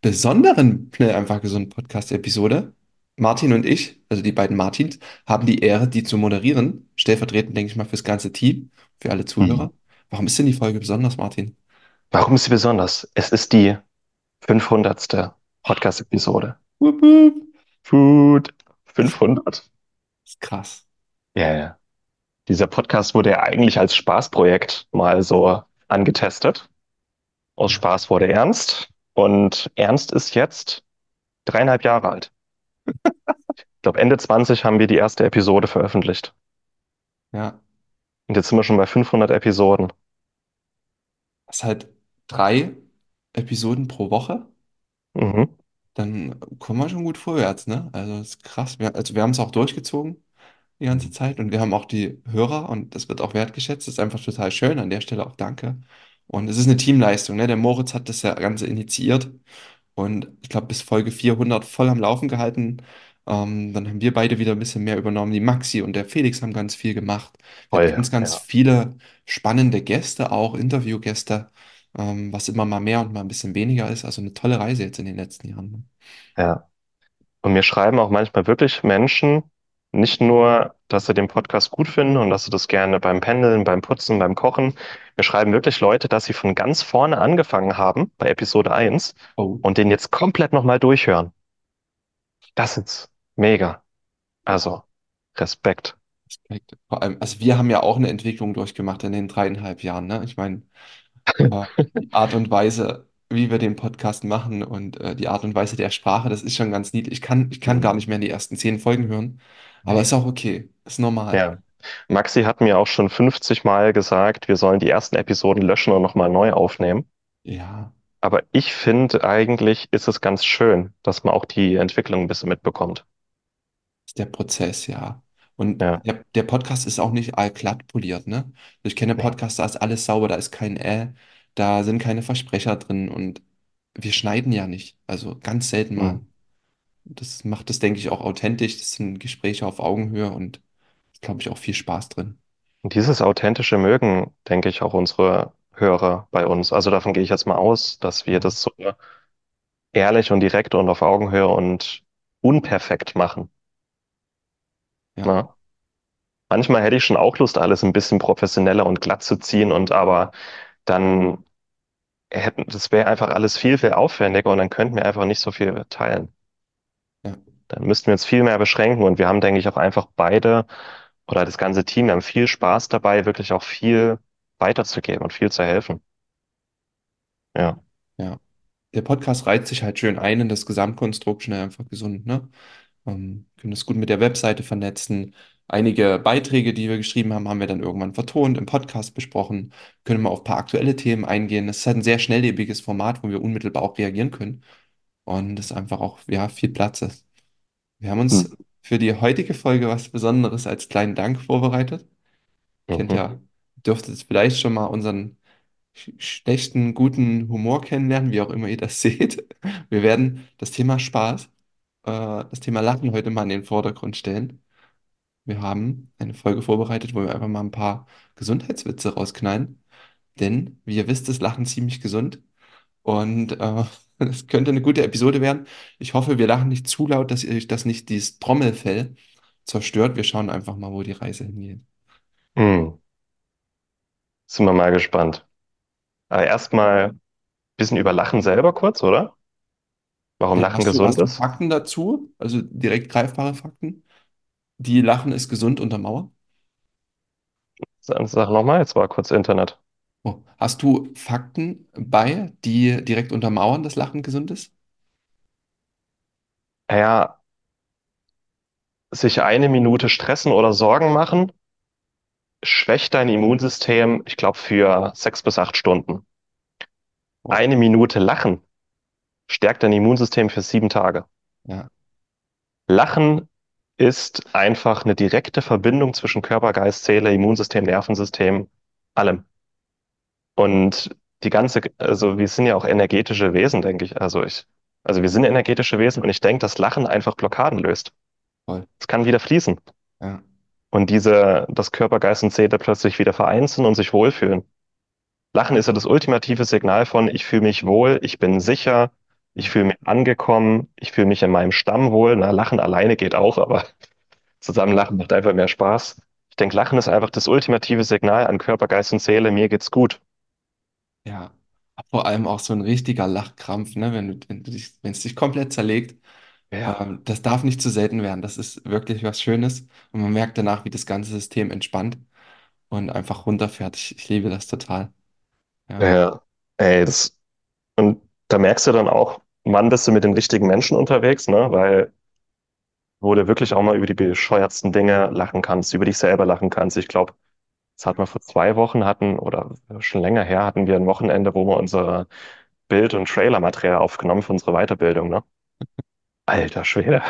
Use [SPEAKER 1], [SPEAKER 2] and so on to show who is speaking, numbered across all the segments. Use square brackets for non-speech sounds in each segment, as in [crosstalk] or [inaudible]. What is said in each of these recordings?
[SPEAKER 1] besonderen Schnell einfach gesund Podcast-Episode. Martin und ich, also die beiden Martins, haben die Ehre, die zu moderieren. Stellvertretend, denke ich mal, fürs ganze Team, für alle
[SPEAKER 2] Mhm.
[SPEAKER 1] Zuhörer. Warum ist denn die Folge besonders, Martin?
[SPEAKER 2] Warum ist sie besonders? Es ist die 500. Podcast-Episode.
[SPEAKER 1] Wup, wup.
[SPEAKER 2] Food.
[SPEAKER 1] Das
[SPEAKER 2] 500.
[SPEAKER 1] ist krass.
[SPEAKER 2] Ja, ja. Dieser Podcast wurde ja eigentlich als Spaßprojekt mal so angetestet. Aus Spaß wurde Ernst. Und Ernst ist jetzt dreieinhalb Jahre alt. [laughs] Ich glaube, Ende 20 haben wir die erste Episode veröffentlicht.
[SPEAKER 1] ja.
[SPEAKER 2] Und jetzt sind wir schon bei 500 Episoden.
[SPEAKER 1] Das ist halt drei Episoden pro Woche.
[SPEAKER 2] Mhm.
[SPEAKER 1] Dann kommen wir schon gut vorwärts, ne? Also, das ist krass. Wir, also, wir haben es auch durchgezogen. die ganze Zeit und wir haben auch die Hörer und das wird auch wertgeschätzt. Das ist einfach total schön. An der Stelle auch danke. Und es ist eine Teamleistung, ne? Der Moritz hat das ja Ganze initiiert und ich glaube bis Folge 400 voll am Laufen gehalten. Ähm, dann haben wir beide wieder ein bisschen mehr übernommen. Die Maxi und der Felix haben ganz viel gemacht. Wir hatten
[SPEAKER 2] Voll,
[SPEAKER 1] ganz, ganz
[SPEAKER 2] ja.
[SPEAKER 1] viele spannende Gäste, auch Interviewgäste, ähm, was immer mal mehr und mal ein bisschen weniger ist. Also eine tolle Reise jetzt in den letzten Jahren. ne?
[SPEAKER 2] Ja. Und mir schreiben auch manchmal wirklich Menschen, nicht nur, dass sie den Podcast gut finden und dass sie das gerne beim Pendeln, beim Putzen, beim Kochen. Mir schreiben wirklich Leute, dass sie von ganz vorne angefangen haben, bei Episode eins
[SPEAKER 1] Oh.
[SPEAKER 2] und den jetzt komplett nochmal durchhören. Das ist mega. Also, Respekt.
[SPEAKER 1] Respekt. Vor allem, also wir haben ja auch eine Entwicklung durchgemacht in den dreieinhalb Jahren, ne? Ich meine, die [laughs] Art und Weise, wie wir den Podcast machen und äh, die Art und Weise der Sprache, das ist schon ganz niedlich. Ich kann, ich kann gar nicht mehr in die ersten zehn Folgen hören, aber ist
[SPEAKER 2] Nee.
[SPEAKER 1] auch okay, ist normal.
[SPEAKER 2] Ja. Maxi hat mir auch schon 50 Mal gesagt, wir sollen die ersten Episoden löschen und nochmal neu aufnehmen.
[SPEAKER 1] Ja,
[SPEAKER 2] Aber ich finde, eigentlich ist es ganz schön, dass man auch die Entwicklung ein bisschen mitbekommt.
[SPEAKER 1] ist der Prozess, ja. Und
[SPEAKER 2] Ja.
[SPEAKER 1] der, der Podcast ist auch nicht allglatt poliert, ne? Ich kenne
[SPEAKER 2] Nee.
[SPEAKER 1] Podcasts, da ist alles sauber, da ist kein Äh, da sind keine Versprecher drin und wir schneiden ja nicht, also ganz selten mal.
[SPEAKER 2] Mhm.
[SPEAKER 1] Das macht es, denke ich, auch authentisch. Das sind Gespräche auf Augenhöhe und glaube ich auch viel Spaß drin.
[SPEAKER 2] Und dieses Authentische mögen, denke ich, auch unsere Hörer bei uns. Also davon gehe ich jetzt mal aus, dass wir das so ehrlich und direkt und auf Augenhöhe und unperfekt machen.
[SPEAKER 1] ja,
[SPEAKER 2] Ne? Manchmal hätte ich schon auch Lust, alles ein bisschen professioneller und glatt zu ziehen und aber dann hätten, das wäre einfach alles viel, viel aufwendiger und dann könnten wir einfach nicht so viel teilen.
[SPEAKER 1] Ja,
[SPEAKER 2] Dann müssten wir uns viel mehr beschränken und wir haben, denke ich, auch einfach beide oder das ganze Team, haben viel Spaß dabei, wirklich auch viel weiterzugeben und viel zu helfen. Ja.
[SPEAKER 1] ja. Der Podcast reiht sich halt schön ein in das Gesamtkonstrukt, schnell einfach gesund, ne? Ähm, können das gut mit der Webseite vernetzen. Einige Beiträge, die wir geschrieben haben, haben wir dann irgendwann vertont, im Podcast besprochen, können wir auf ein paar aktuelle Themen eingehen. Es ist halt ein sehr schnelllebiges Format, wo wir unmittelbar auch reagieren können und es einfach auch, ja, viel Platz ist. Wir haben
[SPEAKER 2] Hm.
[SPEAKER 1] uns für die heutige Folge was Besonderes als kleinen Dank vorbereitet. Kennt
[SPEAKER 2] Mhm.
[SPEAKER 1] ja, dürftet vielleicht schon mal unseren sch schlechten, guten Humor kennenlernen, wie auch immer ihr das [laughs] seht. Wir werden das Thema Spaß, äh, das Thema Lachen heute mal in den Vordergrund stellen. Wir haben eine Folge vorbereitet, wo wir einfach mal ein paar Gesundheitswitze rausknallen. Denn, wie ihr wisst, ist Lachen ziemlich gesund. Und äh, es könnte eine gute Episode werden. Ich hoffe, wir lachen nicht zu laut, dass ihr euch das nicht dieses Trommelfell zerstört. Wir schauen einfach mal, wo die Reise hingeht.
[SPEAKER 2] Hm. Sind wir mal gespannt. Aber erstmal ein bisschen über Lachen selber kurz, oder? Warum
[SPEAKER 1] Ja,
[SPEAKER 2] Lachen
[SPEAKER 1] hast du,
[SPEAKER 2] gesund
[SPEAKER 1] hast du
[SPEAKER 2] ist?
[SPEAKER 1] Fakten dazu? Also direkt greifbare Fakten? Die Lachen ist gesund untermauert?
[SPEAKER 2] Sag sag nochmal, jetzt war kurz Internet.
[SPEAKER 1] Oh. Hast du Fakten bei, die direkt untermauern, dass Lachen gesund ist?
[SPEAKER 2] Ja, sich eine Minute stressen oder Sorgen machen, schwächt dein Immunsystem, ich glaube, für sechs bis acht Stunden.
[SPEAKER 1] Oh.
[SPEAKER 2] Eine Minute lachen stärkt dein Immunsystem für sieben Tage.
[SPEAKER 1] Ja,
[SPEAKER 2] Lachen ist einfach eine direkte Verbindung zwischen Körper, Geist, Seele, Immunsystem, Nervensystem, allem. Und die ganze, also wir sind ja auch energetische Wesen, denke ich. Also ich, also wir sind energetische Wesen und ich denke, dass Lachen einfach Blockaden löst.
[SPEAKER 1] voll.
[SPEAKER 2] Es kann wieder fließen.
[SPEAKER 1] Ja,
[SPEAKER 2] Und diese, dass Körper, Geist und Seele plötzlich wieder vereint sind und sich wohlfühlen. Lachen ist ja das ultimative Signal von, ich fühle mich wohl, ich bin sicher, ich fühle mich angekommen, ich fühle mich in meinem Stamm wohl. Na, Lachen alleine geht auch, aber [laughs] zusammen lachen macht einfach mehr Spaß. Ich denke, Lachen ist einfach das ultimative Signal an Körper, Geist und Seele, mir geht's gut.
[SPEAKER 1] Ja. Vor allem auch so ein richtiger Lachkrampf, ne? Wenn du, wenn du dich, wenn es dich komplett zerlegt.
[SPEAKER 2] Ja.
[SPEAKER 1] Ähm, das darf nicht zu selten werden. Das ist wirklich was Schönes. Und man merkt danach, wie das ganze System entspannt und einfach runterfährt. Ich, ich liebe das total. Ja,
[SPEAKER 2] Ja, ey, das, und da merkst du dann auch, wann bist du mit den richtigen Menschen unterwegs, ne? Weil, wo du wirklich auch mal über die bescheuertsten Dinge lachen kannst, über dich selber lachen kannst. Ich glaube, das hatten wir vor zwei Wochen hatten, oder schon länger her, hatten wir ein Wochenende, wo wir unser Bild- und Trailermaterial aufgenommen für unsere Weiterbildung, ne? Alter Schwede.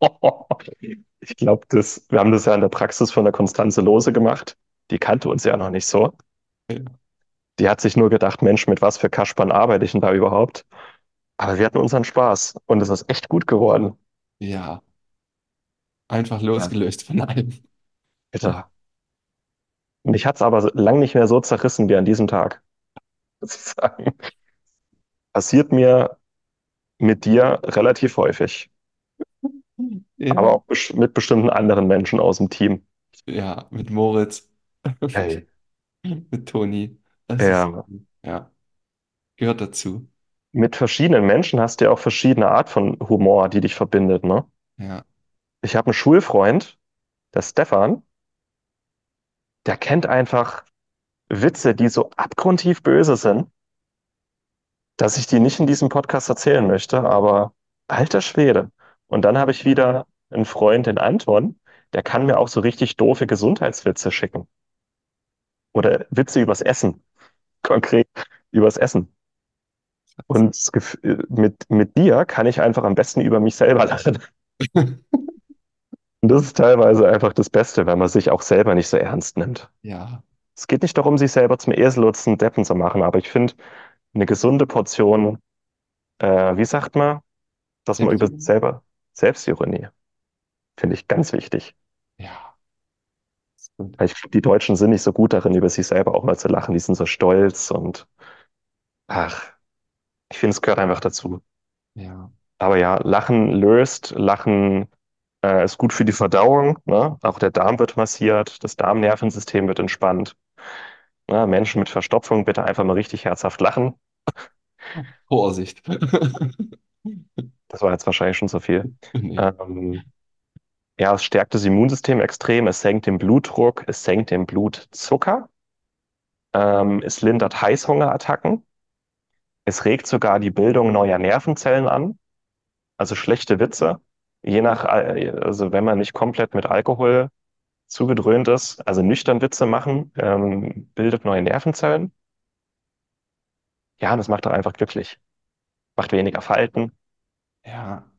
[SPEAKER 2] [laughs] Ich glaube, das, wir haben das ja in der Praxis von der Konstanze Lose gemacht. Die kannte uns ja noch nicht so.
[SPEAKER 1] ja,
[SPEAKER 2] Die hat sich nur gedacht, Mensch, mit was für Kaspern arbeite ich denn da überhaupt? Aber wir hatten unseren Spaß und es ist echt gut geworden.
[SPEAKER 1] ja. einfach
[SPEAKER 2] Ja.
[SPEAKER 1] losgelöst von allem.
[SPEAKER 2] Bitte. Mich hat's aber lang nicht mehr so zerrissen wie an diesem Tag, [laughs] muss ich sagen. Passiert mir mit dir relativ häufig,
[SPEAKER 1] Ja,
[SPEAKER 2] aber auch mit bestimmten anderen Menschen aus dem Team.
[SPEAKER 1] ja, mit Moritz,
[SPEAKER 2] Ey. [laughs]
[SPEAKER 1] mit Toni. Das ist,
[SPEAKER 2] Ja,
[SPEAKER 1] ja, gehört dazu.
[SPEAKER 2] mit verschiedenen Menschen hast du ja auch verschiedene Art von Humor, die dich verbindet, ne?
[SPEAKER 1] Ja,
[SPEAKER 2] Ich habe einen Schulfreund, der Stefan, der kennt einfach Witze, die so abgrundtief böse sind, dass ich die nicht in diesem Podcast erzählen möchte, aber alter Schwede. Und dann habe ich wieder einen Freund, den Anton, der kann mir auch so richtig doofe Gesundheitswitze schicken. Oder Witze übers Essen, konkret übers Essen. Und Gef- mit, mit dir kann ich einfach am besten über mich selber lachen. [laughs] Und das ist teilweise einfach das Beste, weil man sich auch selber nicht so ernst nimmt.
[SPEAKER 1] ja,
[SPEAKER 2] Es geht nicht darum, sich selber zum Esel oder zum Deppen zu machen, aber ich finde, eine gesunde Portion, äh, wie sagt man, dass man über sich
[SPEAKER 1] Selbstironie.
[SPEAKER 2] selber Selbstironie, finde ich ganz wichtig.
[SPEAKER 1] ja.
[SPEAKER 2] Weil ich glaube, die Deutschen sind nicht so gut darin, über sich selber auch mal zu lachen. Die sind so stolz und ach, ich finde, es gehört einfach dazu.
[SPEAKER 1] Ja,
[SPEAKER 2] Aber ja, Lachen löst, Lachen äh, ist gut für die Verdauung, ne? Auch der Darm wird massiert, das Darmnervensystem wird entspannt. Ne? Menschen mit Verstopfung bitte einfach mal richtig herzhaft lachen.
[SPEAKER 1] Vorsicht.
[SPEAKER 2] Das war jetzt wahrscheinlich schon so viel.
[SPEAKER 1] Nee.
[SPEAKER 2] Ähm, ja, es stärkt das Immunsystem extrem, es senkt den Blutdruck, es senkt den Blutzucker, ähm, es lindert Heißhungerattacken, es regt sogar die Bildung neuer Nervenzellen an, also schlechte Witze, je nach, Al- also wenn man nicht komplett mit Alkohol zugedröhnt ist, also nüchtern Witze machen, ähm, bildet neue Nervenzellen. Ja, und das macht doch einfach glücklich. Macht weniger Falten,
[SPEAKER 1] Ja,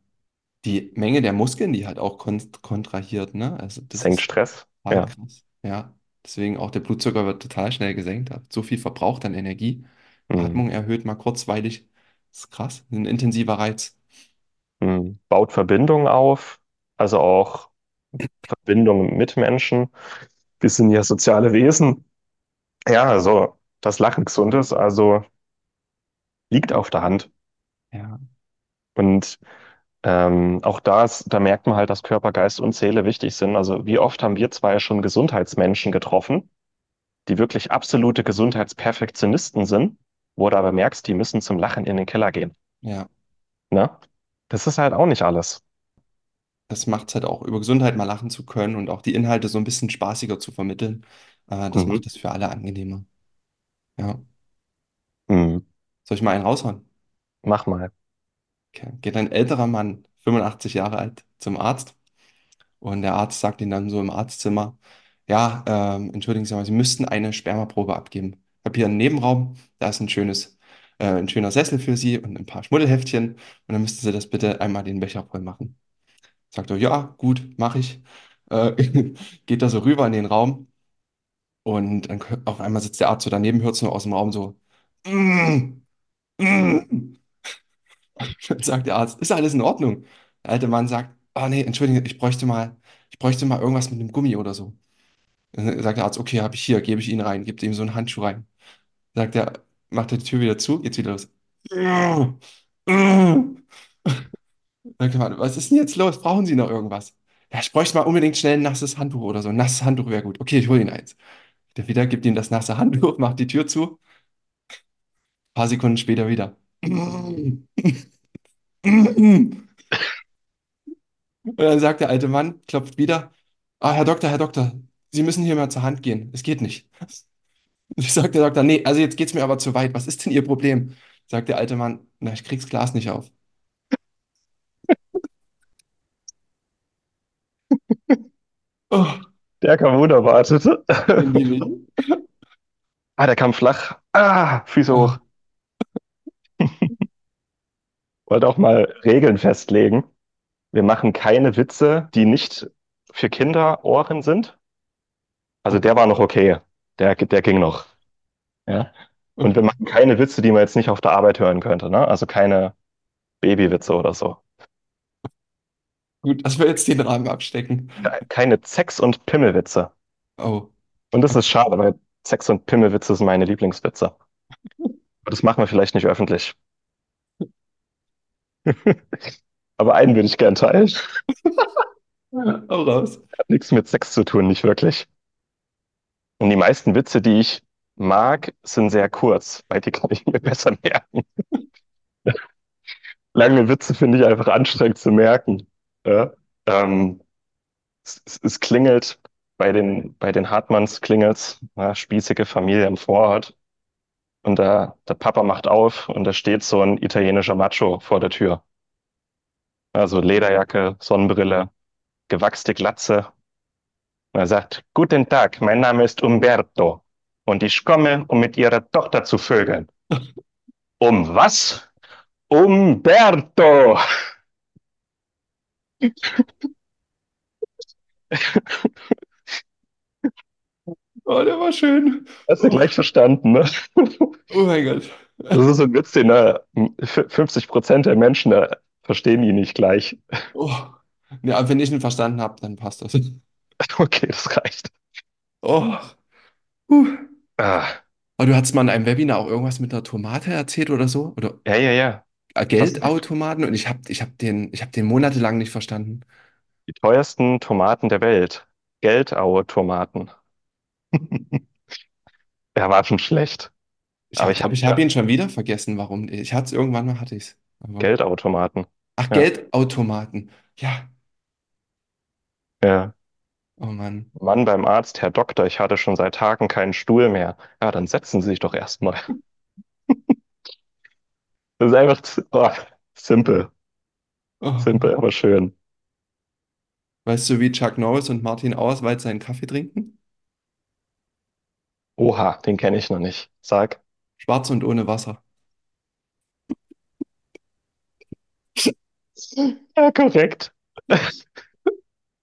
[SPEAKER 1] die Menge der Muskeln, die halt auch kon kontrahiert, ne? Also das
[SPEAKER 2] senkt
[SPEAKER 1] ist
[SPEAKER 2] Stress.
[SPEAKER 1] total
[SPEAKER 2] Ja.
[SPEAKER 1] krass. Ja, deswegen auch der Blutzucker wird total schnell gesenkt. Hat so viel verbraucht an Energie.
[SPEAKER 2] Hm.
[SPEAKER 1] Atmung erhöht mal kurzweilig. Das ist krass. Ein intensiver Reiz.
[SPEAKER 2] Hm. Baut Verbindungen auf, also auch Verbindungen mit Menschen. Wir sind ja soziale Wesen. Ja, also das Lachen gesund ist, also liegt auf der Hand.
[SPEAKER 1] Ja,
[SPEAKER 2] Und ähm, auch das, da merkt man halt, dass Körper, Geist und Seele wichtig sind. Also wie oft haben wir zwei schon Gesundheitsmenschen getroffen, die wirklich absolute Gesundheitsperfektionisten sind, wo du aber merkst, die müssen zum Lachen in den Keller gehen.
[SPEAKER 1] ja.
[SPEAKER 2] Ne? Das ist halt auch nicht alles.
[SPEAKER 1] Das macht es halt auch, über Gesundheit mal lachen zu können und auch die Inhalte so ein bisschen spaßiger zu vermitteln. Äh, das
[SPEAKER 2] Mhm.
[SPEAKER 1] macht es für alle angenehmer. Ja.
[SPEAKER 2] Hm.
[SPEAKER 1] Soll ich mal einen raushauen?
[SPEAKER 2] Mach mal.
[SPEAKER 1] Okay. Geht ein älterer Mann, 85 Jahre alt, zum Arzt und der Arzt sagt ihm dann so im Arztzimmer, ja, ähm, entschuldigen Sie mal, Sie müssten eine Spermaprobe abgeben. Ich habe hier einen Nebenraum, da ist ein schönes äh, ein schöner Sessel für Sie und ein paar Schmuddelheftchen. Und dann müssten Sie das bitte einmal den Becher voll machen. Sagt er, ja, gut, mache ich. Äh, [laughs] geht da so rüber in den Raum und dann auf einmal sitzt der Arzt so daneben, hört es nur aus dem Raum so, mm, mm. [laughs] Dann sagt der Arzt, ist alles in Ordnung? Der alte Mann sagt, ah nee, entschuldige, ich bräuchte mal, ich bräuchte mal irgendwas mit einem Gummi oder so. Dann sagt der Arzt, okay, habe ich hier, gebe ich Ihnen rein, gibt ihm so einen Handschuh rein. Sagt er, macht er die Tür wieder zu, geht's wieder los. Was ist denn jetzt los? Brauchen Sie noch irgendwas? Ja, ich bräuchte mal unbedingt schnell ein nasses Handtuch oder so. Ein nasses Handtuch wäre gut. Okay, ich hole Ihnen eins. Der wieder gibt ihm das nasse Handtuch, macht die Tür zu. Ein paar Sekunden später wieder. Und dann sagt der alte Mann, klopft wieder, ah, Herr Doktor, Herr Doktor, Sie müssen hier mal zur Hand gehen. Es geht nicht. [laughs] Ich sag der Doktor, nee, also jetzt geht's mir aber zu weit. Was ist denn Ihr Problem? Sagt der alte Mann, na, ich krieg's Glas nicht auf. [laughs] Oh,
[SPEAKER 2] Der kam unerwartet. Ah, der kam flach. Ah, Füße hoch. [laughs] Wollte auch mal Regeln festlegen. Wir machen keine Witze, die nicht für Kinderohren sind. Also der war noch okay. Der, der ging noch. Ja. Und wir machen keine Witze, die man jetzt nicht auf der Arbeit hören könnte, ne? Also keine Babywitze oder so.
[SPEAKER 1] Gut, dass wir jetzt den Rahmen abstecken.
[SPEAKER 2] Keine Sex- und Pimmelwitze.
[SPEAKER 1] Oh,
[SPEAKER 2] Und das ist schade, weil Sex- und Pimmelwitze sind meine Lieblingswitze. Aber das machen wir vielleicht nicht öffentlich. [laughs] Aber einen würde ich gern teilen. [laughs]
[SPEAKER 1] hau raus.
[SPEAKER 2] Hat nichts mit Sex zu tun, nicht wirklich. Und die meisten Witze, die ich mag, sind sehr kurz, weil die kann ich mir [laughs] besser merken. [laughs] Lange Witze finde ich einfach anstrengend zu merken. Ja? Ähm, es, es, klingelt bei den, bei den Hartmanns klingelt's, ja, spießige Familie im Vorort. Und der, der Papa macht auf und da steht so ein italienischer Macho vor der Tür. Also Lederjacke, Sonnenbrille, gewachste Glatze. Und er sagt, Guten Tag, mein Name ist Umberto und ich komme, um mit Ihrer Tochter zu vögeln. [laughs] Um was? Umberto! [laughs]
[SPEAKER 1] Oh, der war schön.
[SPEAKER 2] Hast du gleich verstanden, ne? [laughs]
[SPEAKER 1] Oh mein Gott.
[SPEAKER 2] Das ist so ein Witz, den äh, 50 Prozent der Menschen äh, verstehen ihn nicht gleich.
[SPEAKER 1] Oh. Ja, wenn ich ihn verstanden habe, dann passt das. [laughs]
[SPEAKER 2] Okay, das reicht.
[SPEAKER 1] Oh. Huh.
[SPEAKER 2] Ah,
[SPEAKER 1] Aber du hattest mal in einem Webinar auch irgendwas mit einer Tomate erzählt oder so? Oder
[SPEAKER 2] ja, ja, ja.
[SPEAKER 1] äh, Geldautomaten? Und ich habe ich hab den, ich hab den monatelang nicht verstanden.
[SPEAKER 2] Die teuersten Tomaten der Welt. Geldaue-Tomaten. [laughs] Er war schon schlecht.
[SPEAKER 1] Ich
[SPEAKER 2] Aber
[SPEAKER 1] habe
[SPEAKER 2] ich hab-
[SPEAKER 1] ich hab ihn schon wieder vergessen, warum. Ich hatte es irgendwann mal, hatte ich es.
[SPEAKER 2] Geldautomaten.
[SPEAKER 1] Ach,
[SPEAKER 2] Ja.
[SPEAKER 1] Geldautomaten. Ja.
[SPEAKER 2] Ja.
[SPEAKER 1] Oh Mann.
[SPEAKER 2] Mann beim Arzt, Herr Doktor, ich hatte schon seit Tagen keinen Stuhl mehr. Ja, dann setzen Sie sich doch erstmal. [laughs] Das ist einfach oh, simpel.
[SPEAKER 1] Oh.
[SPEAKER 2] Simpel, aber schön.
[SPEAKER 1] Weißt du, wie Chuck Norris und Martin Auerswald seinen Kaffee trinken?
[SPEAKER 2] Oha, den kenne ich noch nicht. Sag.
[SPEAKER 1] Schwarz und ohne Wasser.
[SPEAKER 2] Ja, korrekt. [laughs]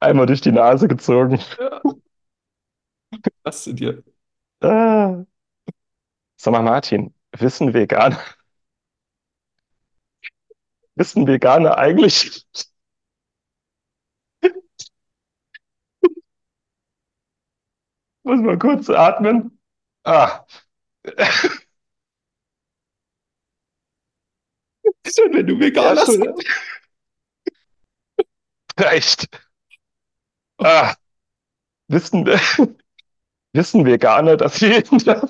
[SPEAKER 2] Einmal durch die Nase gezogen.
[SPEAKER 1] Was zu dir?
[SPEAKER 2] Ah. Sag mal, Martin, wissen Veganer, wissen Veganer eigentlich, muss mal kurz atmen. Ah,
[SPEAKER 1] Schon, wenn du
[SPEAKER 2] ja,
[SPEAKER 1] Veganer
[SPEAKER 2] schon.
[SPEAKER 1] bist.
[SPEAKER 2] Reicht. Ah, wissen, [laughs] wissen Veganer, dass sie in der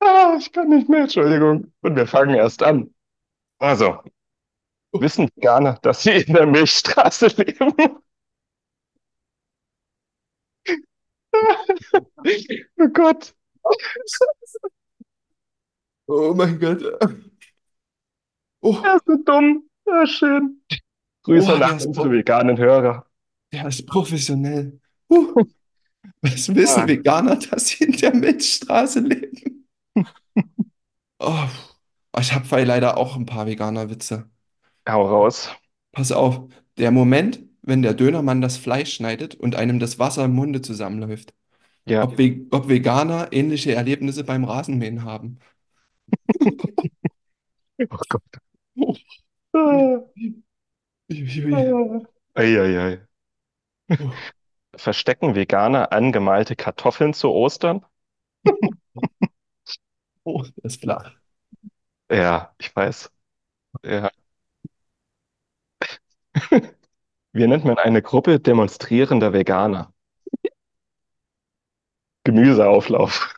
[SPEAKER 2] Ah, ich kann nicht mehr, Entschuldigung. Und wir fangen erst an. Also, wissen Veganer, dass sie in der Milchstraße leben? [laughs] Oh Gott.
[SPEAKER 1] Oh mein Gott. Oh,
[SPEAKER 2] Er ist so dumm. Ja, schön. Grüße
[SPEAKER 1] Oh,
[SPEAKER 2] nach unsere veganen Hörer.
[SPEAKER 1] der ist professionell. Uh. Was wissen
[SPEAKER 2] Ah,
[SPEAKER 1] Veganer, dass sie in der Milchstraße leben? [laughs] Oh, ich habe leider auch ein paar Veganer-Witze.
[SPEAKER 2] hau raus.
[SPEAKER 1] Pass auf, der Moment, wenn der Dönermann das Fleisch schneidet und einem das Wasser im Munde zusammenläuft.
[SPEAKER 2] Ja.
[SPEAKER 1] Ob, Ve ob Veganer ähnliche Erlebnisse beim Rasenmähen haben. [laughs]
[SPEAKER 2] Oh Gott. [laughs]
[SPEAKER 1] Ui, ui, ui.
[SPEAKER 2] ah. Eieiei. [laughs] Verstecken Veganer angemalte Kartoffeln zu Ostern? [laughs]
[SPEAKER 1] oh, das ist flach.
[SPEAKER 2] Ja, ich weiß. Ja. [laughs] Wie nennt man eine Gruppe demonstrierender Veganer? Gemüseauflauf.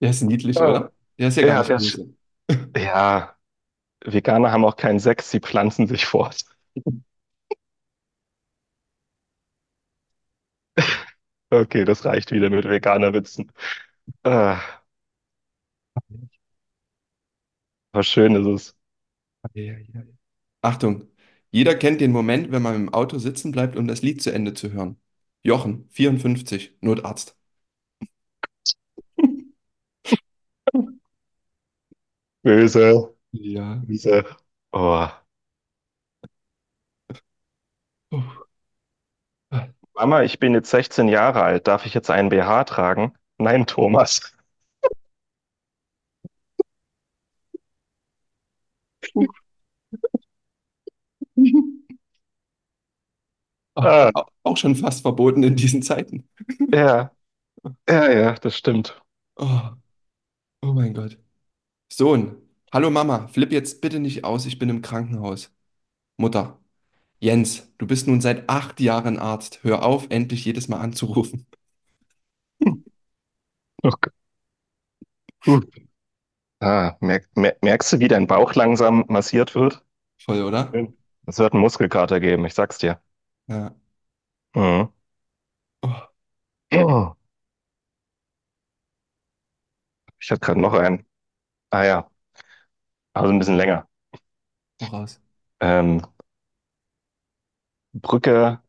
[SPEAKER 1] Der ist niedlich,
[SPEAKER 2] Ah.
[SPEAKER 1] oder? Der ist ja gar
[SPEAKER 2] Ja,
[SPEAKER 1] nicht
[SPEAKER 2] der ist,
[SPEAKER 1] böse.
[SPEAKER 2] ja, Veganer haben auch keinen Sex, sie pflanzen sich fort. [laughs] Okay, das reicht wieder mit Veganerwitzen. Ah, was schön ist es.
[SPEAKER 1] Achtung, jeder kennt den Moment, wenn man im Auto sitzen bleibt, um das Lied zu Ende zu hören. Jochen, 54, Notarzt.
[SPEAKER 2] Böse,
[SPEAKER 1] Ja.
[SPEAKER 2] böse. Oh.
[SPEAKER 1] Oh.
[SPEAKER 2] Mama, ich bin jetzt 16 Jahre alt. Darf ich jetzt einen BH tragen? Nein, Thomas.
[SPEAKER 1] Ah,
[SPEAKER 2] Ah,
[SPEAKER 1] au- auch schon fast verboten in diesen Zeiten.
[SPEAKER 2] ja, ja, ja, das stimmt.
[SPEAKER 1] Oh, oh mein Gott. Sohn, hallo Mama, flipp jetzt bitte nicht aus, ich bin im Krankenhaus. Mutter, Jens, du bist nun seit acht Jahren Arzt. Hör auf, endlich jedes Mal anzurufen. [laughs]
[SPEAKER 2] Gott. Puh. Ah, merk, mer- merkst du, wie dein Bauch langsam massiert wird?
[SPEAKER 1] Voll, oder?
[SPEAKER 2] Es wird einen Muskelkater geben, ich sag's dir.
[SPEAKER 1] Ja.
[SPEAKER 2] Mhm.
[SPEAKER 1] Oh,
[SPEAKER 2] Oh, ich hatte gerade noch einen. Ah ja, also ein bisschen länger.
[SPEAKER 1] hau raus.
[SPEAKER 2] Ähm, Brücke,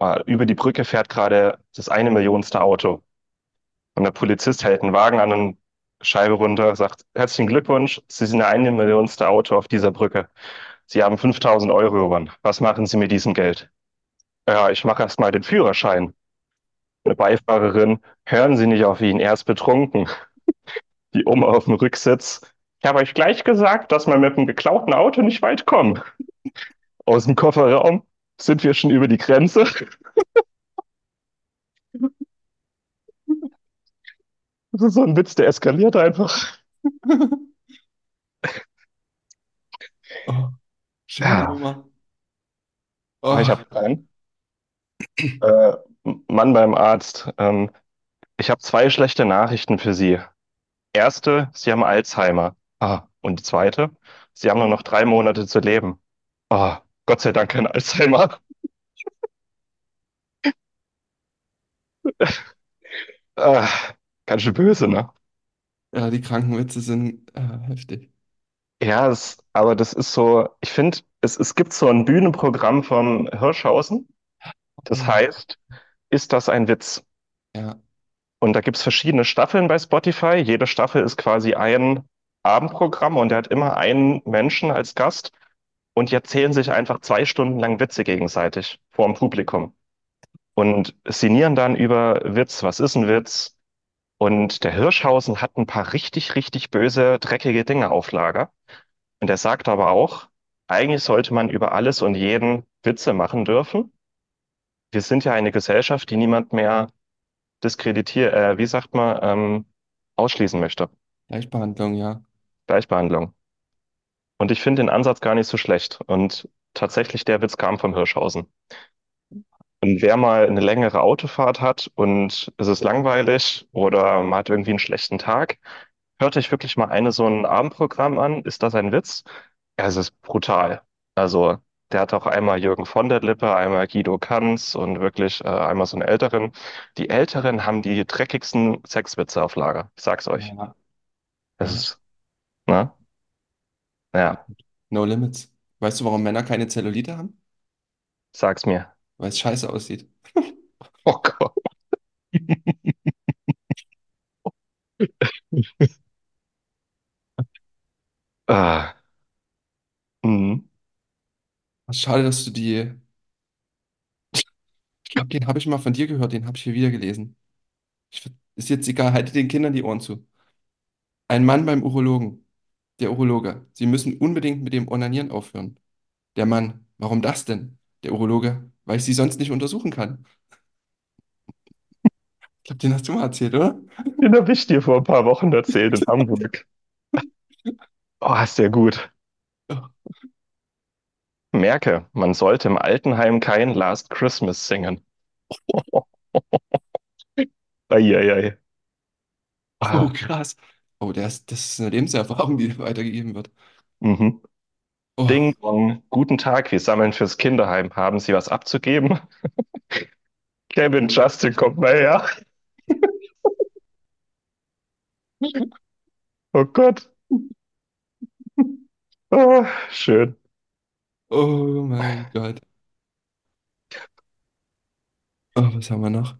[SPEAKER 2] äh, über die Brücke fährt gerade das eine Millionste Auto. Und der Polizist hält einen Wagen an und Scheibe runter, sagt, herzlichen Glückwunsch, Sie sind der eine Millionste Auto auf dieser Brücke. Sie haben 5000 Euro gewonnen. Was machen Sie mit diesem Geld? Ja, ich mache erst mal den Führerschein. Eine Beifahrerin, hören Sie nicht auf ihn, er ist betrunken. Die Oma auf dem Rücksitz. Ich habe euch gleich gesagt, dass man mit einem geklauten Auto nicht weit kommt. Aus dem Kofferraum sind wir schon über die Grenze. Das ist so ein Witz, der eskaliert einfach.
[SPEAKER 1] Oh, schöne
[SPEAKER 2] Ja,
[SPEAKER 1] Nummer.
[SPEAKER 2] aber ich
[SPEAKER 1] Oh,
[SPEAKER 2] habe einen. Äh, Mann beim Arzt. Ähm, ich habe zwei schlechte Nachrichten für Sie. Erste, Sie haben Alzheimer. Ah, und die zweite, Sie haben nur noch drei Monate zu leben. Ah, Gott sei Dank kein Alzheimer. [laughs] Ah, ganz schön böse, ne?
[SPEAKER 1] ja, die Krankenwitze sind äh, heftig.
[SPEAKER 2] Ja, es, aber das ist so, ich finde, es, es gibt so ein Bühnenprogramm von Hirschhausen, das
[SPEAKER 1] Oh,
[SPEAKER 2] heißt, ist das ein Witz?
[SPEAKER 1] ja,
[SPEAKER 2] Und da gibt's verschiedene Staffeln bei Spotify. Jede Staffel ist quasi ein Abendprogramm und der hat immer einen Menschen als Gast und die erzählen sich einfach zwei Stunden lang Witze gegenseitig vor dem Publikum und sinnieren dann über Witz, was ist ein Witz? Und der Hirschhausen hat ein paar richtig, richtig böse, dreckige Dinge auf Lager. Und er sagt aber auch, eigentlich sollte man über alles und jeden Witze machen dürfen. Wir sind ja eine Gesellschaft, die niemand mehr diskreditiert, äh, wie sagt man, ähm, ausschließen möchte.
[SPEAKER 1] Gleichbehandlung, ja.
[SPEAKER 2] Gleichbehandlung. Und ich finde den Ansatz gar nicht so schlecht. Und tatsächlich, der Witz kam vom Hirschhausen. Und wer mal eine längere Autofahrt hat und es ist langweilig oder man hat irgendwie einen schlechten Tag, hört euch wirklich mal eine so ein Abendprogramm an. Ist das ein Witz? Ja, es ist brutal. Also, der hat auch einmal Jürgen von der Lippe, einmal Guido Kanz und wirklich äh, einmal so einen Älteren. Die Älteren haben die dreckigsten Sexwitze auf Lager. Ich sag's euch.
[SPEAKER 1] Ja,
[SPEAKER 2] Das ist, ne? Ja,
[SPEAKER 1] No Limits. Weißt du, warum Männer keine Zellulite haben?
[SPEAKER 2] sag's mir.
[SPEAKER 1] weil es scheiße aussieht. [laughs]
[SPEAKER 2] Oh Gott. [laughs] Ah. Mhm.
[SPEAKER 1] Schade, dass du die. Ich glaube, den habe ich mal von dir gehört, den habe ich hier wieder gelesen. Ich, ist jetzt egal, haltet den Kindern die Ohren zu. Ein Mann beim Urologen. Der Urologe. Sie müssen unbedingt mit dem Onanieren aufhören. Der Mann. Warum das denn? Der Urologe. Weil ich sie sonst nicht untersuchen kann. Ich glaube, den hast du mal erzählt, oder?
[SPEAKER 2] Den habe ich dir vor ein paar Wochen erzählt in Hamburg. [laughs] Oh, ist der gut. Merke, man sollte im Altenheim kein Last Christmas singen. [laughs] Eieiei.
[SPEAKER 1] Oh,
[SPEAKER 2] Ah,
[SPEAKER 1] krass. Oh, das, das ist eine Lebenserfahrung, die [laughs] weitergegeben wird.
[SPEAKER 2] mhm.
[SPEAKER 1] Oh,
[SPEAKER 2] Ding Dong. Guten Tag, wir sammeln fürs Kinderheim. Haben Sie was abzugeben? [laughs] Kevin Justin kommt mal her. [laughs] Oh Gott. Ah, schön.
[SPEAKER 1] oh mein Gott. Oh, was haben wir noch?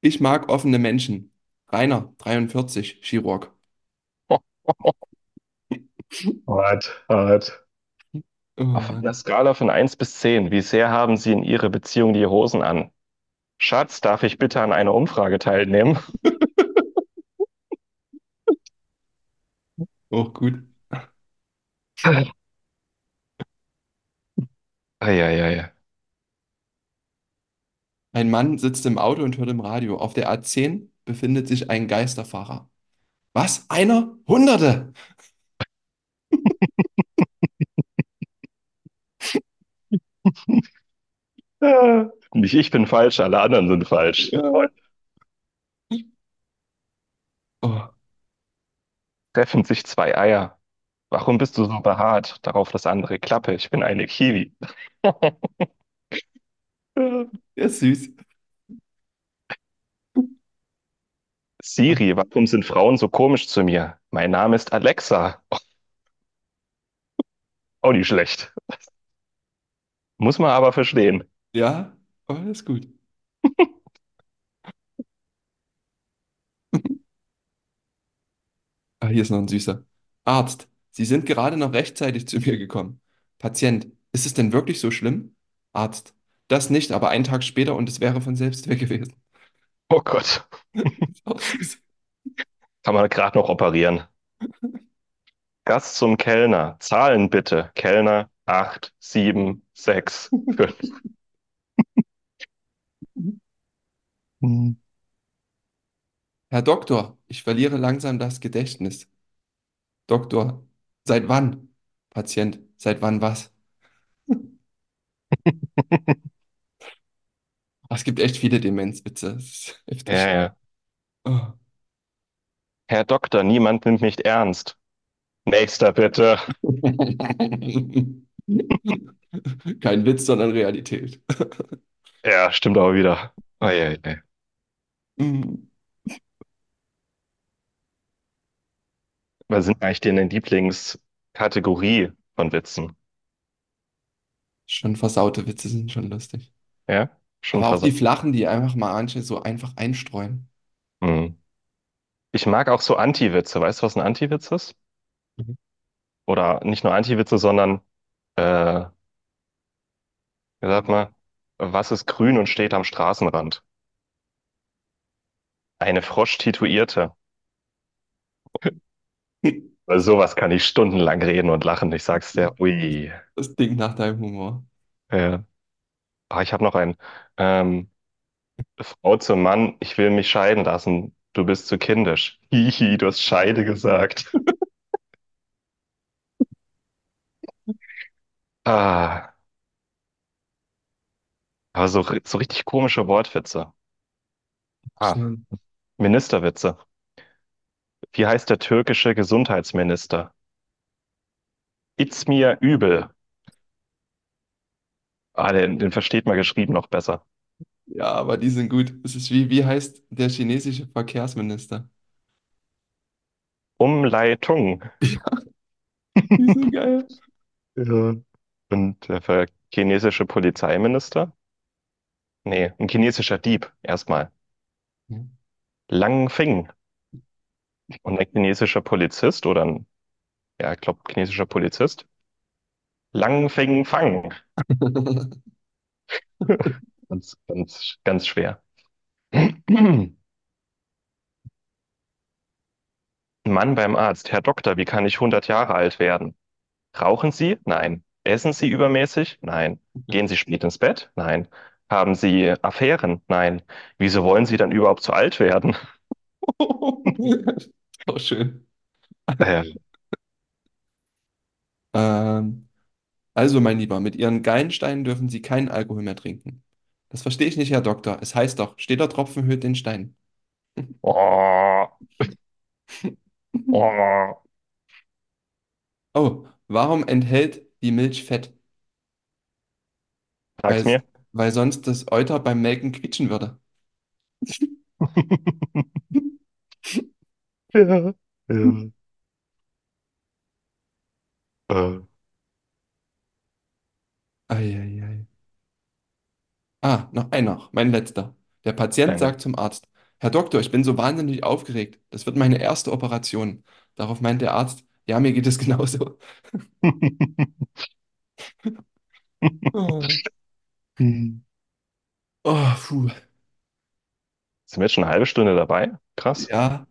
[SPEAKER 1] Ich mag offene Menschen. Rainer, 43, Chirurg. [laughs]
[SPEAKER 2] Hart, hart.
[SPEAKER 1] Oh
[SPEAKER 2] Auf einer
[SPEAKER 1] Mann.
[SPEAKER 2] Skala von eins bis 10, wie sehr haben Sie in Ihrer Beziehung die Hosen an? Schatz, darf ich bitte an einer Umfrage teilnehmen?
[SPEAKER 1] Auch [laughs] gut.
[SPEAKER 2] Eieiei.
[SPEAKER 1] Ein Mann sitzt im Auto und hört im Radio. Auf der A10 befindet sich ein Geisterfahrer. Was? Einer? Hunderte! [laughs]
[SPEAKER 2] Nicht ich bin falsch, alle anderen sind falsch.
[SPEAKER 1] Ja. Oh,
[SPEAKER 2] Treffen sich zwei Eier. Warum bist du so behaart? Darauf das andere Klappe. Ich bin eine Kiwi. [laughs]
[SPEAKER 1] ist süß.
[SPEAKER 2] Siri, warum sind Frauen so komisch zu mir? Mein Name ist Alexa. [laughs] Auch nicht schlecht. Muss man aber verstehen.
[SPEAKER 1] Ja, aber das ist gut. [laughs] Ah, hier ist noch ein süßer. Arzt, Sie sind gerade noch rechtzeitig zu mir gekommen. Patient, ist es denn wirklich so schlimm? Arzt, das nicht, aber einen Tag später und es wäre von selbst weg gewesen.
[SPEAKER 2] Oh Gott. [laughs] Kann man gerade noch operieren. Gast zum Kellner. Zahlen bitte. Kellner 8, 7, 6, 5.
[SPEAKER 1] Herr Doktor, ich verliere langsam das Gedächtnis. Doktor, seit wann? Patient, seit wann was? [laughs] Ah, Es gibt echt viele Demenzwitze. Das ist
[SPEAKER 2] Ja, [laughs]
[SPEAKER 1] heftig.
[SPEAKER 2] ja.
[SPEAKER 1] Oh.
[SPEAKER 2] Herr Doktor, niemand nimmt mich ernst. Nächster bitte. [laughs]
[SPEAKER 1] Kein Witz, sondern Realität. [laughs]
[SPEAKER 2] Ja, stimmt auch wieder. Oh, ja.
[SPEAKER 1] Mm,
[SPEAKER 2] Was sind eigentlich deine Lieblingskategorie von Witzen?
[SPEAKER 1] Schon versaute Witze sind schon lustig.
[SPEAKER 2] Ja, schon
[SPEAKER 1] Aber auch die flachen, die einfach mal manche so einfach einstreuen.
[SPEAKER 2] Hm. Ich mag auch so Anti-Witze. Weißt du, was ein Anti-Witz ist?
[SPEAKER 1] Mhm.
[SPEAKER 2] Oder nicht nur Anti-Witze, sondern, äh, wie sagt man, was ist grün und steht am Straßenrand? Eine Frosch-Tituierte. [laughs] Weil sowas kann ich stundenlang reden und lachen. Ich sag's dir, ui.
[SPEAKER 1] Das Ding nach deinem Humor.
[SPEAKER 2] Ja. Ah, ich habe noch einen. Ähm, Frau zum Mann, ich will mich scheiden lassen. Du bist zu kindisch. [laughs] Hihi, du hast Scheide gesagt. [laughs] Ah, aber so, ri- so richtig komische Wortwitze. Ah. Ministerwitze. Wie heißt der türkische Gesundheitsminister? mir übel. Ah, den, den versteht man geschrieben noch besser.
[SPEAKER 1] Ja, aber die sind gut. Es ist wie, wie heißt der chinesische Verkehrsminister?
[SPEAKER 2] Umleitung.
[SPEAKER 1] Die sind geil. [laughs]
[SPEAKER 2] Ja. Und der Ver chinesische Polizeiminister. Nee, ein chinesischer Dieb erstmal.
[SPEAKER 1] Hm.
[SPEAKER 2] Lang Fing. Und ein chinesischer Polizist oder ein, ja, ich glaube, chinesischer Polizist. Lang Fing Fang. [laughs] Ganz, ganz, ganz schwer. [clears throat] Mann beim Arzt. Herr Doktor, wie kann ich 100 Jahre alt werden? Rauchen Sie? Nein. Essen Sie übermäßig? Nein. Gehen Sie spät ins Bett? Nein. Haben Sie Affären? Nein. Wieso wollen Sie dann überhaupt so alt werden? [laughs]
[SPEAKER 1] Auch schön.
[SPEAKER 2] Äh,
[SPEAKER 1] Ähm, also, mein Lieber, mit Ihren Gallensteinen dürfen Sie keinen Alkohol mehr trinken. Das verstehe ich nicht, Herr Doktor. Es heißt doch, steter Tropfen höhlt den Stein.
[SPEAKER 2] oh, [laughs] oh.
[SPEAKER 1] Oh, warum enthält die Milch Fett?
[SPEAKER 2] Sag's
[SPEAKER 1] Weil,
[SPEAKER 2] mir.
[SPEAKER 1] weil sonst das Euter beim Melken quietschen würde. [laughs]
[SPEAKER 2] Ja, [laughs] ja. Äh,
[SPEAKER 1] Eieiei. Ah, noch einer, mein letzter. Der Patient
[SPEAKER 2] danke.
[SPEAKER 1] sagt zum Arzt, Herr Doktor, ich bin so wahnsinnig aufgeregt. Das wird meine erste Operation. Darauf meint der Arzt, ja, mir geht es [laughs] genauso. [laughs] Oh,
[SPEAKER 2] Hm.
[SPEAKER 1] oh, puh.
[SPEAKER 2] Sind wir jetzt schon eine halbe Stunde dabei? Krass.
[SPEAKER 1] Ja,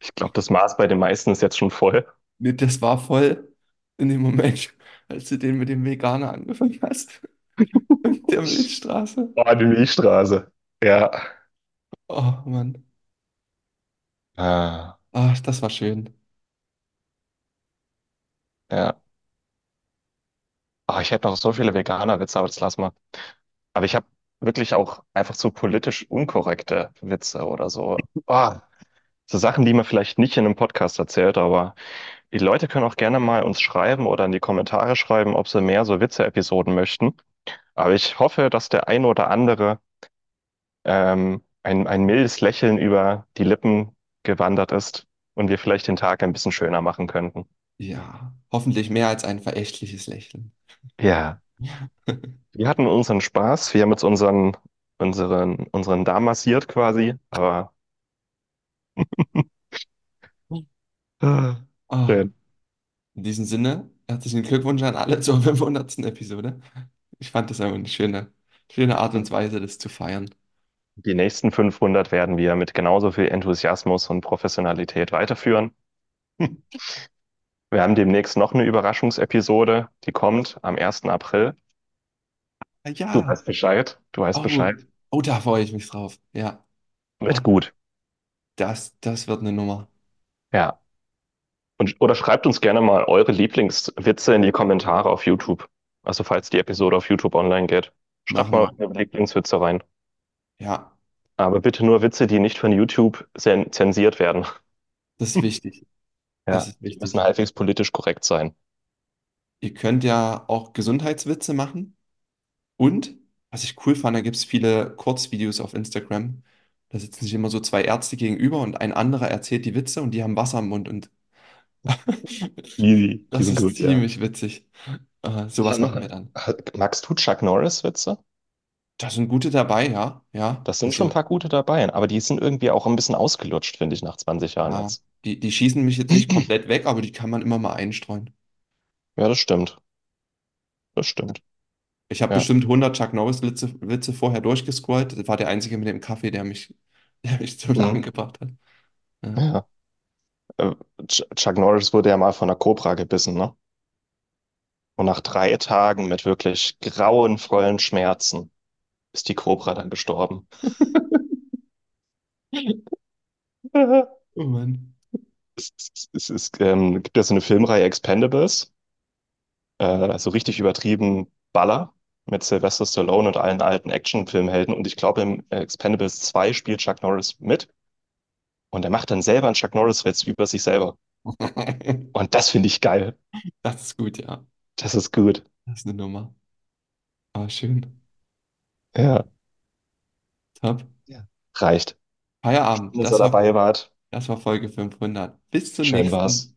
[SPEAKER 2] Ich glaube, das Maß bei den meisten ist jetzt schon voll.
[SPEAKER 1] nee, das war voll in dem Moment, als du den mit dem Veganer angefangen hast. [laughs] Der Milchstraße.
[SPEAKER 2] Oh, die Milchstraße. Ja.
[SPEAKER 1] Oh, Mann.
[SPEAKER 2] Ah,
[SPEAKER 1] Ach, das war schön.
[SPEAKER 2] ja. Oh, ich hätte noch so viele Veganer-Witze, aber das lass mal. Aber ich habe wirklich auch einfach so politisch unkorrekte Witze oder so. Oh, so Sachen, die man vielleicht nicht in einem Podcast erzählt, aber die Leute können auch gerne mal uns schreiben oder in die Kommentare schreiben, ob sie mehr so Witze-Episoden möchten. Aber ich hoffe, dass der ein oder andere ähm, ein, ein mildes Lächeln über die Lippen gewandert ist und wir vielleicht den Tag ein bisschen schöner machen könnten.
[SPEAKER 1] Ja, hoffentlich mehr als ein verächtliches Lächeln.
[SPEAKER 2] Ja, [laughs] wir hatten unseren Spaß. Wir haben jetzt unseren, unseren, unseren Darm massiert quasi, aber [laughs] schön.
[SPEAKER 1] in diesem Sinne, herzlichen Glückwunsch an alle zur 500. Episode. Ich fand das einfach eine schöne, schöne Art und Weise, das zu feiern.
[SPEAKER 2] Die nächsten 500 werden wir mit genauso viel Enthusiasmus und Professionalität weiterführen. Wir haben demnächst noch eine Überraschungsepisode, die kommt am 1. April.
[SPEAKER 1] Ah,
[SPEAKER 2] Du
[SPEAKER 1] Ja,
[SPEAKER 2] weißt Bescheid. Du weißt
[SPEAKER 1] oh,
[SPEAKER 2] Bescheid.
[SPEAKER 1] oh, da freue ich mich drauf. Ja, oh,
[SPEAKER 2] Wird gut.
[SPEAKER 1] das, das wird eine Nummer.
[SPEAKER 2] Ja. Und, oder schreibt uns gerne mal eure Lieblingswitze in die Kommentare auf YouTube. Also falls die Episode auf YouTube online geht. Schreibt mal eure Lieblingswitze rein.
[SPEAKER 1] Ja,
[SPEAKER 2] Aber bitte nur Witze, die nicht von YouTube zen- zensiert werden.
[SPEAKER 1] das ist wichtig. [laughs] Das
[SPEAKER 2] Ja,
[SPEAKER 1] ist
[SPEAKER 2] die müssen
[SPEAKER 1] wichtig.
[SPEAKER 2] halbwegs politisch korrekt sein.
[SPEAKER 1] Ihr könnt ja auch Gesundheitswitze machen. Und, was ich cool fand, da gibt es viele Kurzvideos auf Instagram. Da sitzen sich immer so zwei Ärzte gegenüber und ein anderer erzählt die Witze und die haben Wasser im Mund. Und
[SPEAKER 2] Easy. Die
[SPEAKER 1] das
[SPEAKER 2] sind
[SPEAKER 1] ist
[SPEAKER 2] gut, ja.
[SPEAKER 1] ziemlich witzig. Äh, sowas machen wir dann.
[SPEAKER 2] Magst du Chuck Norris-Witze?
[SPEAKER 1] Da sind gute dabei, ja. Ja.
[SPEAKER 2] Das sind schon ein
[SPEAKER 1] Also,
[SPEAKER 2] paar gute dabei, aber die sind irgendwie auch ein bisschen ausgelutscht, finde ich, nach 20 Jahren
[SPEAKER 1] ja,
[SPEAKER 2] jetzt.
[SPEAKER 1] die, die schießen mich jetzt nicht komplett weg, aber die kann man immer mal einstreuen.
[SPEAKER 2] Ja, das stimmt. Das stimmt.
[SPEAKER 1] Ich habe
[SPEAKER 2] Ja.
[SPEAKER 1] bestimmt 100 Chuck Norris-Witze Witze vorher durchgescrollt. Das war der einzige mit dem Kaffee, der mich, der mich zum Lachen
[SPEAKER 2] Mhm.
[SPEAKER 1] gebracht hat. Ja.
[SPEAKER 2] Ja. Äh, Ch- Chuck Norris wurde ja mal von einer Kobra gebissen, ne? Und nach drei Tagen mit wirklich grauenvollen Schmerzen ist die Kobra dann gestorben. [laughs]
[SPEAKER 1] Oh Mann.
[SPEAKER 2] Es, es, es, es ähm, gibt ja so eine Filmreihe Expendables, äh, so richtig übertrieben Baller mit Sylvester Stallone und allen alten Actionfilmhelden. Und ich glaube, im äh, Expendables 2 spielt Chuck Norris mit. Und er macht dann selber einen Chuck Norris-Witz über sich selber. [laughs] Und das finde ich geil.
[SPEAKER 1] Das ist gut, ja.
[SPEAKER 2] Das ist gut.
[SPEAKER 1] Das ist eine Nummer. Aber schön.
[SPEAKER 2] Ja,
[SPEAKER 1] Top.
[SPEAKER 2] Ja. reicht.
[SPEAKER 1] Feierabend.
[SPEAKER 2] Schön, dass
[SPEAKER 1] Das
[SPEAKER 2] ihr
[SPEAKER 1] war,
[SPEAKER 2] dabei wart.
[SPEAKER 1] das war Folge 500. Bis zum
[SPEAKER 2] Schön
[SPEAKER 1] nächsten.
[SPEAKER 2] war's.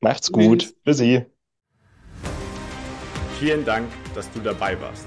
[SPEAKER 2] Macht's gut.
[SPEAKER 1] Tschüss.
[SPEAKER 2] Tschüssi.
[SPEAKER 3] Vielen Dank, dass du dabei warst.